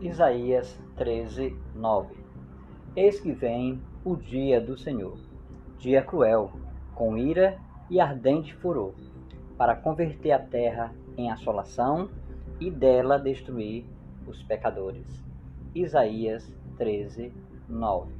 Isaías 13, 9 Eis que vem o dia do Senhor, dia cruel, com ira e ardente furor, para converter a terra em assolação e dela destruir os pecadores. Isaías 13, 9